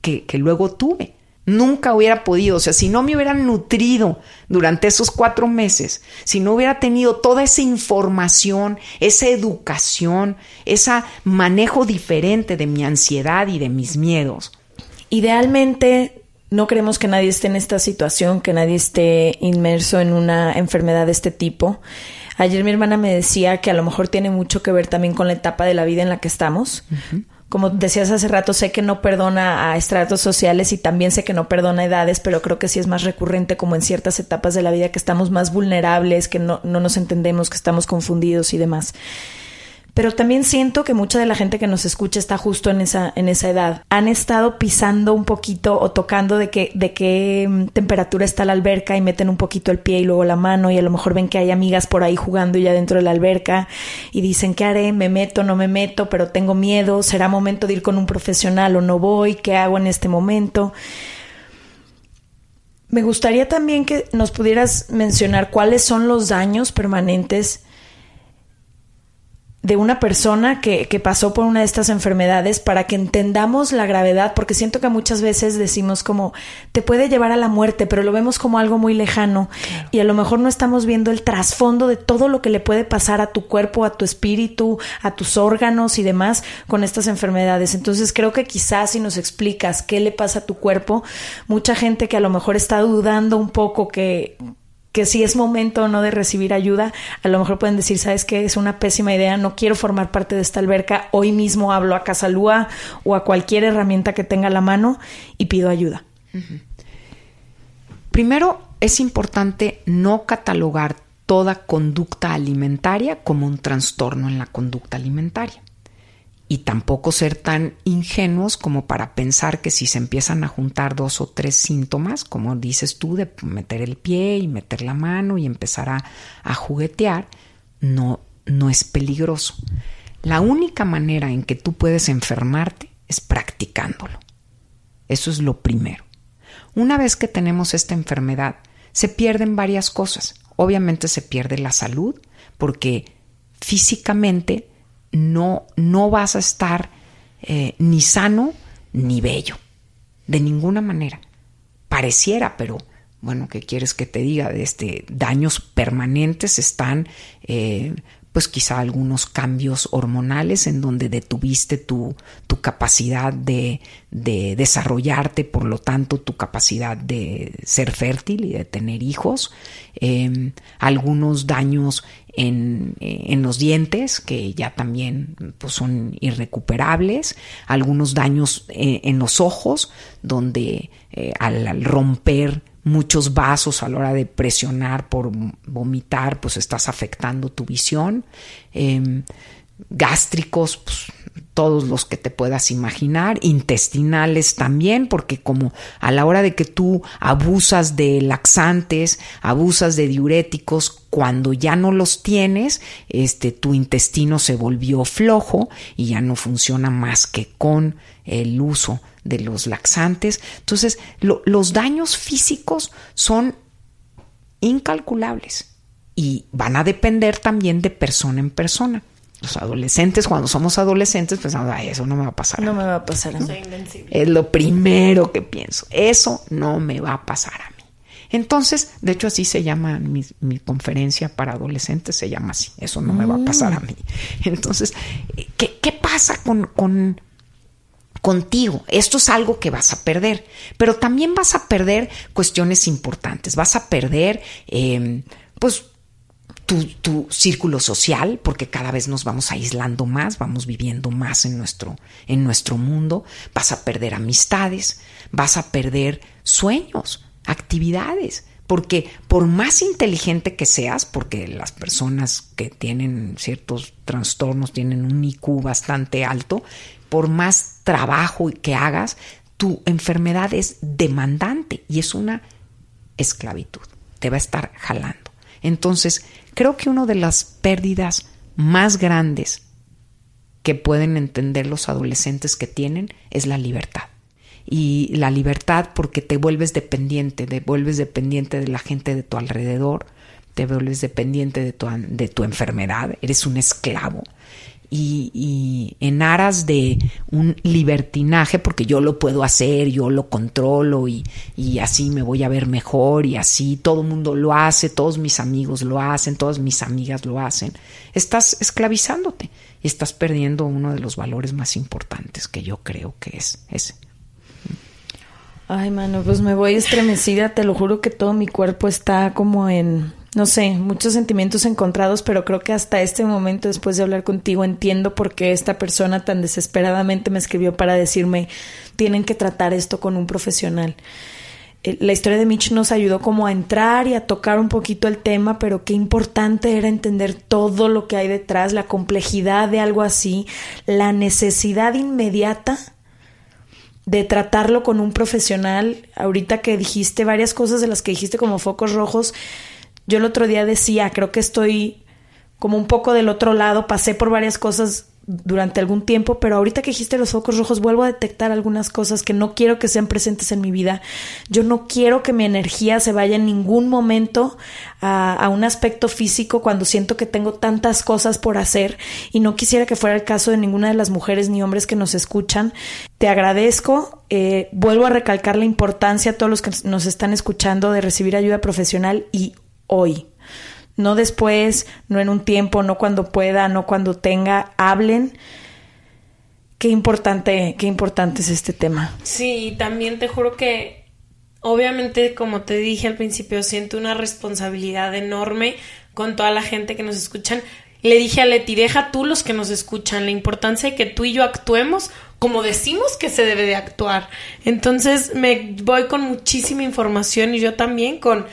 que, luego tuve. Nunca hubiera podido, o sea, si no me hubieran nutrido durante esos cuatro meses, si no hubiera tenido toda esa información, esa educación, ese manejo diferente de mi ansiedad y de mis miedos. Idealmente, no queremos que nadie esté en esta situación, que nadie esté inmerso en una enfermedad de este tipo. Ayer mi hermana me decía que a lo mejor tiene mucho que ver también con la etapa de la vida en la que estamos como decías hace rato, sé que no perdona a estratos sociales y también sé que no perdona edades, pero creo que sí es más recurrente como en ciertas etapas de la vida que estamos más vulnerables, que no, no nos entendemos, que estamos confundidos y demás. Pero también siento que mucha de la gente que nos escucha está justo en esa, en esa edad. Han estado pisando un poquito o tocando de, que, de qué mm, temperatura está la alberca y meten un poquito el pie y luego la mano y a lo mejor ven que hay amigas por ahí jugando ya dentro de la alberca y dicen, ¿qué haré? ¿Me meto? ¿No me meto? Pero tengo miedo. ¿Será momento de ir con un profesional o no voy? ¿Qué hago en este momento? Me gustaría también que nos pudieras mencionar cuáles son los daños permanentes de una persona que, que, pasó por una de estas enfermedades para que entendamos la gravedad, porque siento que muchas veces decimos como te puede llevar a la muerte, pero lo vemos como algo muy lejano y a lo mejor no estamos viendo el trasfondo de todo lo que le puede pasar a tu cuerpo, a tu espíritu, a tus órganos y demás con estas enfermedades. Entonces creo que quizás si nos explicas qué le pasa a tu cuerpo, mucha gente que a lo mejor está dudando un poco que que si es momento o no de recibir ayuda, a lo mejor pueden decir, sabes que es una pésima idea, no quiero formar parte de esta alberca, hoy mismo hablo a Casalúa o a cualquier herramienta que tenga la mano y pido ayuda. Primero, es importante no catalogar toda conducta alimentaria como un trastorno en la conducta alimentaria y tampoco ser tan ingenuos como para pensar que si se empiezan a juntar dos o tres síntomas, como dices tú, de meter el pie y meter la mano y empezar a, juguetear, no, no es peligroso. La única manera en que tú puedes enfermarte es practicándolo. Eso es lo primero. Una vez que tenemos esta enfermedad, se pierden varias cosas. Obviamente se pierde la salud porque físicamente no, no vas a estar eh, ni sano ni bello, de ninguna manera. Pareciera, pero bueno, ¿qué quieres que te diga? Este, daños permanentes están eh, pues quizá algunos cambios hormonales en donde detuviste tu, tu capacidad de, de, desarrollarte, por lo tanto tu capacidad de ser fértil y de tener hijos, em, algunos daños en, en, los dientes que ya también pues, son irrecuperables, algunos daños en, eh, en los ojos donde eh, al romper muchos vasos a la hora de presionar por vomitar, pues estás afectando tu visión. Em, gástricos, pues, todos los que te puedas imaginar, intestinales también, porque como a la hora de que tú abusas de laxantes, abusas de diuréticos, cuando ya no los tienes, este tu intestino se volvió flojo y ya no funciona más que con el uso de los laxantes. Entonces, los daños físicos son incalculables y van a depender también de persona en persona. Los adolescentes, cuando somos adolescentes, pensamos, ay, eso no me va a pasar. No a mí. me va a pasar a mí. Soy invencible. Es lo primero que pienso. Eso no me va a pasar a mí. Entonces, de hecho, así se llama mi, mi conferencia para adolescentes, se llama así. Eso no me va a pasar a mí. Entonces, ¿qué, qué pasa con, con, contigo? Esto es algo que vas a perder, pero también vas a perder cuestiones importantes. Vas a perder, eh, pues, tu, círculo social, porque cada vez nos vamos aislando más, vamos viviendo más en nuestro, en nuestro mundo, vas a perder amistades, vas a perder sueños, actividades, porque por más inteligente que seas, porque las personas que tienen ciertos trastornos tienen un IQ bastante alto, por más trabajo que hagas, tu enfermedad es demandante y es una esclavitud, te va a estar jalando. Entonces, creo que una de las pérdidas más grandes que pueden entender los adolescentes que tienen es la libertad. Y la libertad porque te vuelves dependiente, te vuelves dependiente de la gente de tu alrededor, te vuelves dependiente de tu, de tu enfermedad, eres un esclavo. Y, en aras de un libertinaje, porque yo lo puedo hacer, yo lo controlo y, y así me voy a ver mejor y así todo el mundo lo hace, todos mis amigos lo hacen, todas mis amigas lo hacen, estás esclavizándote y estás perdiendo uno de los valores más importantes que yo creo que es ese. Ay, mano, pues me voy estremecida, te lo juro que todo mi cuerpo está como en no sé, muchos sentimientos encontrados, pero creo que hasta este momento, después de hablar contigo, entiendo por qué esta persona tan desesperadamente me escribió para decirme, tienen que tratar esto con un profesional. La historia de Mitch nos ayudó como a entrar y a tocar un poquito el tema, pero qué importante era entender todo lo que hay detrás, la complejidad de algo así, la necesidad inmediata de tratarlo con un profesional. Ahorita que dijiste varias cosas de las que dijiste como focos rojos, yo el otro día decía, creo que estoy como un poco del otro lado, pasé por varias cosas durante algún tiempo, pero ahorita que dijiste los focos rojos, vuelvo a detectar algunas cosas que no quiero que sean presentes en mi vida. Yo no quiero que mi energía se vaya en ningún momento a, un aspecto físico cuando siento que tengo tantas cosas por hacer y no quisiera que fuera el caso de ninguna de las mujeres ni hombres que nos escuchan. Te agradezco, eh, vuelvo a recalcar la importancia a todos los que nos están escuchando de recibir ayuda profesional y hoy. No después, no en un tiempo, no cuando pueda, no cuando tenga, hablen. Qué importante, qué importante es este tema. Sí, también te juro que obviamente, como te dije al principio, siento una responsabilidad enorme con toda la gente que nos escuchan. Le dije a Leti, deja tú los que nos escuchan, la importancia de que tú y yo actuemos como decimos que se debe de actuar. Entonces me voy con muchísima información y yo también con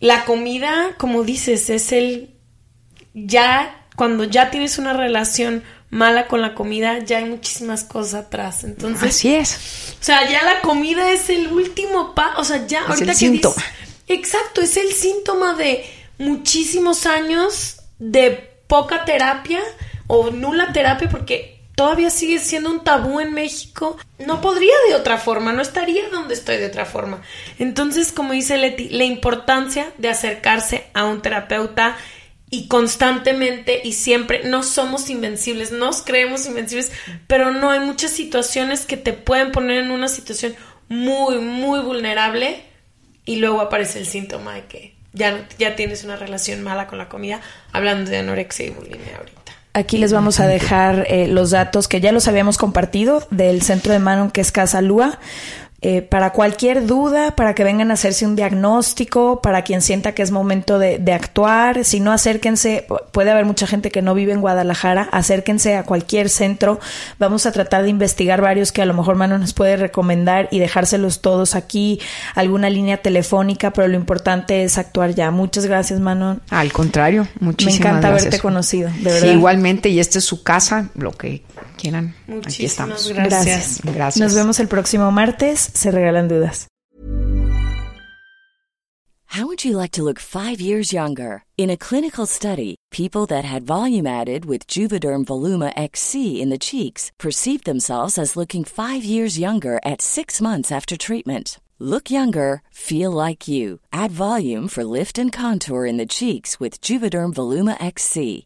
la comida, como dices, es el ya cuando ya tienes una relación mala con la comida, ya hay muchísimas cosas atrás. Entonces, así es. O sea, ya la comida es el último pa, o sea, ya es ahorita el que síntoma. dices- exacto, es el síntoma de muchísimos años de poca terapia o nula terapia porque todavía sigue siendo un tabú en México. No podría de otra forma, no estaría donde estoy de otra forma. Entonces, como dice Leti, la importancia de acercarse a un terapeuta y constantemente y siempre no somos invencibles, nos creemos invencibles, pero no hay muchas situaciones que te pueden poner en una situación muy, muy vulnerable y luego aparece el síntoma de que ya, ya tienes una relación mala con la comida, hablando de anorexia y bulimia ahorita. Aquí les vamos a dejar eh, los datos que ya los habíamos compartido del centro de Manon que es Casa Lua. Eh, para cualquier duda, para que vengan a hacerse un diagnóstico, para quien sienta que es momento de, de actuar, si no acérquense, pu- puede haber mucha gente que no vive en Guadalajara, acérquense a cualquier centro, vamos a tratar de investigar varios que a lo mejor Manon nos puede recomendar y dejárselos todos aquí, alguna línea telefónica, pero lo importante es actuar ya. Muchas gracias Manon. Al contrario, muchísimas Me encanta gracias. haberte conocido, de Sí, verdad. igualmente, y esta es su casa, lo que quieran. Aquí Muchísimas estamos. gracias. Gracias. Gracias. Nos vemos el próximo martes. Se regalan dudas. How would you like to look five years younger? In a clinical study, people that had volume added with Juvederm Voluma XC in the cheeks perceived themselves as looking five years younger at six months after treatment. Look younger, feel like you. Add volume for lift and contour in the cheeks with Juvederm Voluma XC.